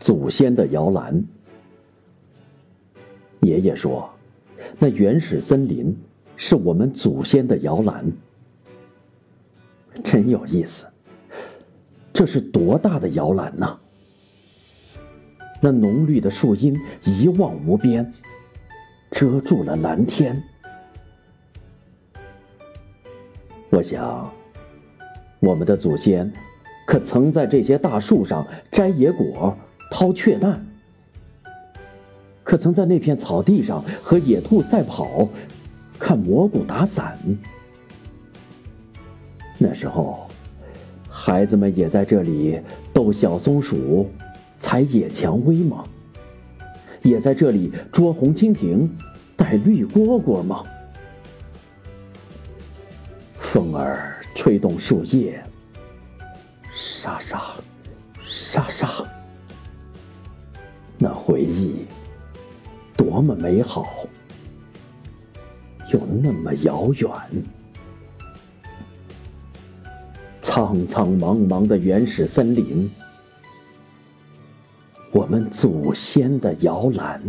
祖先的摇篮。爷爷说，那原始森林是我们祖先的摇篮，真有意思。这是多大的摇篮呐！那浓绿的树荫一望无边，遮住了蓝天。我想，我们的祖先可曾在这些大树上摘野果、掏雀蛋？可曾在那片草地上和野兔赛跑、看蘑菇打伞？那时候，孩子们也在这里逗小松鼠。采野蔷薇吗？也在这里捉红蜻蜓、逮绿蝈蝈吗？风儿吹动树叶，沙沙，沙沙。的回忆多么美好，又那么遥远。苍苍茫茫的原始森林。我们祖先的摇篮。